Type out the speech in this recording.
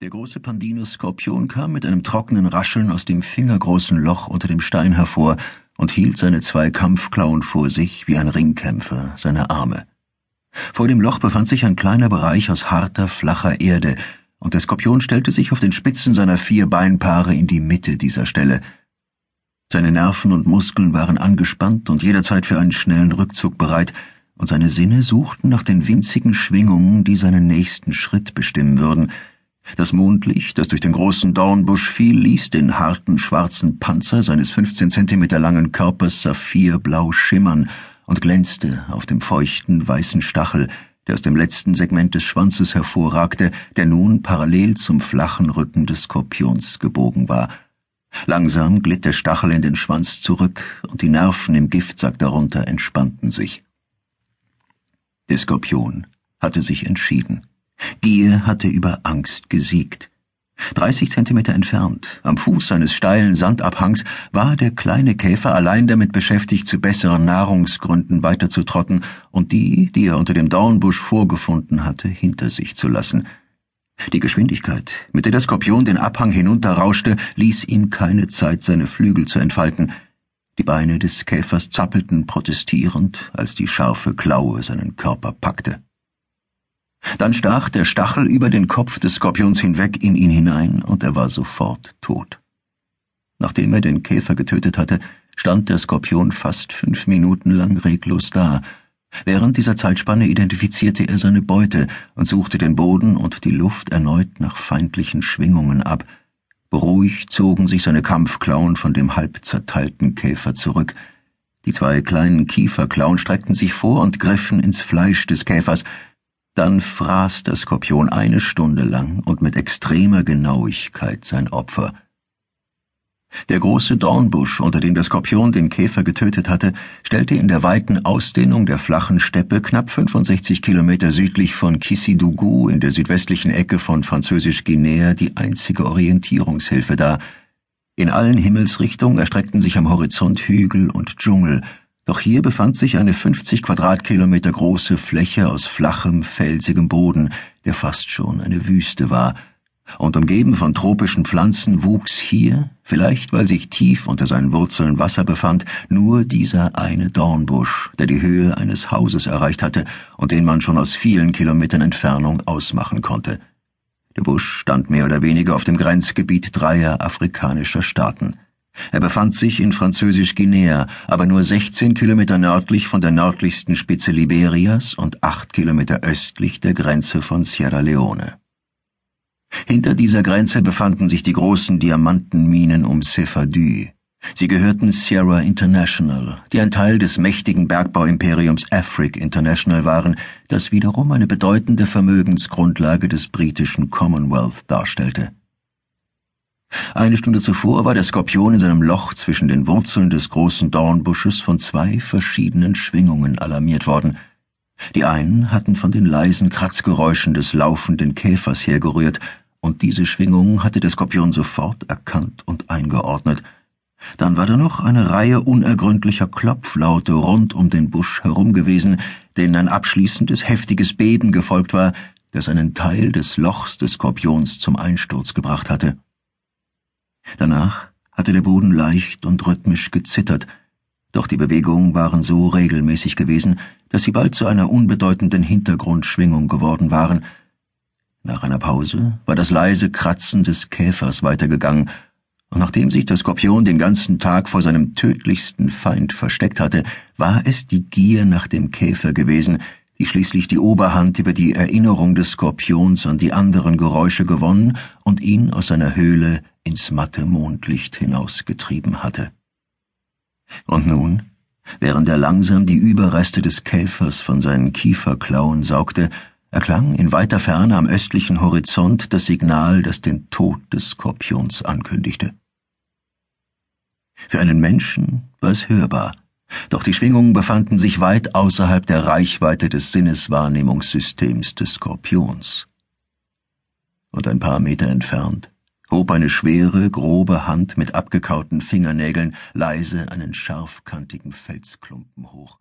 Der große Pandino-Skorpion kam mit einem trockenen Rascheln aus dem fingergroßen Loch unter dem Stein hervor und hielt seine zwei Kampfklauen vor sich wie ein Ringkämpfer seine Arme. Vor dem Loch befand sich ein kleiner Bereich aus harter, flacher Erde, und der Skorpion stellte sich auf den Spitzen seiner vier Beinpaare in die Mitte dieser Stelle. Seine Nerven und Muskeln waren angespannt und jederzeit für einen schnellen Rückzug bereit, und seine Sinne suchten nach den winzigen Schwingungen, die seinen nächsten Schritt bestimmen würden, das Mondlicht, das durch den großen Dornbusch fiel, ließ den harten schwarzen Panzer seines 15 Zentimeter langen Körpers saphirblau schimmern und glänzte auf dem feuchten weißen Stachel, der aus dem letzten Segment des Schwanzes hervorragte, der nun parallel zum flachen Rücken des Skorpions gebogen war. Langsam glitt der Stachel in den Schwanz zurück, und die Nerven im Giftsack darunter entspannten sich. Der Skorpion hatte sich entschieden. Gier hatte über Angst gesiegt. Dreißig Zentimeter entfernt, am Fuß seines steilen Sandabhangs, war der kleine Käfer allein damit beschäftigt, zu besseren Nahrungsgründen weiterzutrotten und die, die er unter dem Dornbusch vorgefunden hatte, hinter sich zu lassen. Die Geschwindigkeit, mit der der Skorpion den Abhang hinunterrauschte, ließ ihm keine Zeit, seine Flügel zu entfalten. Die Beine des Käfers zappelten protestierend, als die scharfe Klaue seinen Körper packte. Dann stach der Stachel über den Kopf des Skorpions hinweg in ihn hinein, und er war sofort tot. Nachdem er den Käfer getötet hatte, stand der Skorpion fast fünf Minuten lang reglos da. Während dieser Zeitspanne identifizierte er seine Beute und suchte den Boden und die Luft erneut nach feindlichen Schwingungen ab. Beruhigt zogen sich seine Kampfklauen von dem halb zerteilten Käfer zurück. Die zwei kleinen Kieferklauen streckten sich vor und griffen ins Fleisch des Käfers, dann fraß der Skorpion eine Stunde lang und mit extremer Genauigkeit sein Opfer. Der große Dornbusch, unter dem der Skorpion den Käfer getötet hatte, stellte in der weiten Ausdehnung der flachen Steppe knapp 65 Kilometer südlich von Kisidougou in der südwestlichen Ecke von Französisch-Guinea die einzige Orientierungshilfe dar. In allen Himmelsrichtungen erstreckten sich am Horizont Hügel und Dschungel, doch hier befand sich eine 50 Quadratkilometer große Fläche aus flachem, felsigem Boden, der fast schon eine Wüste war, und umgeben von tropischen Pflanzen wuchs hier, vielleicht weil sich tief unter seinen Wurzeln Wasser befand, nur dieser eine Dornbusch, der die Höhe eines Hauses erreicht hatte und den man schon aus vielen Kilometern Entfernung ausmachen konnte. Der Busch stand mehr oder weniger auf dem Grenzgebiet dreier afrikanischer Staaten. Er befand sich in Französisch-Guinea, aber nur 16 Kilometer nördlich von der nördlichsten Spitze Liberias und acht Kilometer östlich der Grenze von Sierra Leone. Hinter dieser Grenze befanden sich die großen Diamantenminen um Sefardü. Sie gehörten Sierra International, die ein Teil des mächtigen Bergbauimperiums Afric International waren, das wiederum eine bedeutende Vermögensgrundlage des britischen Commonwealth darstellte. Eine Stunde zuvor war der Skorpion in seinem Loch zwischen den Wurzeln des großen Dornbusches von zwei verschiedenen Schwingungen alarmiert worden. Die einen hatten von den leisen Kratzgeräuschen des laufenden Käfers hergerührt, und diese Schwingung hatte der Skorpion sofort erkannt und eingeordnet. Dann war da noch eine Reihe unergründlicher Klopflaute rund um den Busch herum gewesen, denen ein abschließendes heftiges Beben gefolgt war, das einen Teil des Lochs des Skorpions zum Einsturz gebracht hatte. Danach hatte der Boden leicht und rhythmisch gezittert, doch die Bewegungen waren so regelmäßig gewesen, dass sie bald zu einer unbedeutenden Hintergrundschwingung geworden waren. Nach einer Pause war das leise Kratzen des Käfers weitergegangen, und nachdem sich der Skorpion den ganzen Tag vor seinem tödlichsten Feind versteckt hatte, war es die Gier nach dem Käfer gewesen, die schließlich die Oberhand über die Erinnerung des Skorpions an die anderen Geräusche gewonnen und ihn aus seiner Höhle ins matte Mondlicht hinausgetrieben hatte. Und nun, während er langsam die Überreste des Käfers von seinen Kieferklauen saugte, erklang in weiter Ferne am östlichen Horizont das Signal, das den Tod des Skorpions ankündigte. Für einen Menschen war es hörbar, doch die Schwingungen befanden sich weit außerhalb der Reichweite des Sinneswahrnehmungssystems des Skorpions. Und ein paar Meter entfernt hob eine schwere, grobe Hand mit abgekauten Fingernägeln leise einen scharfkantigen Felsklumpen hoch.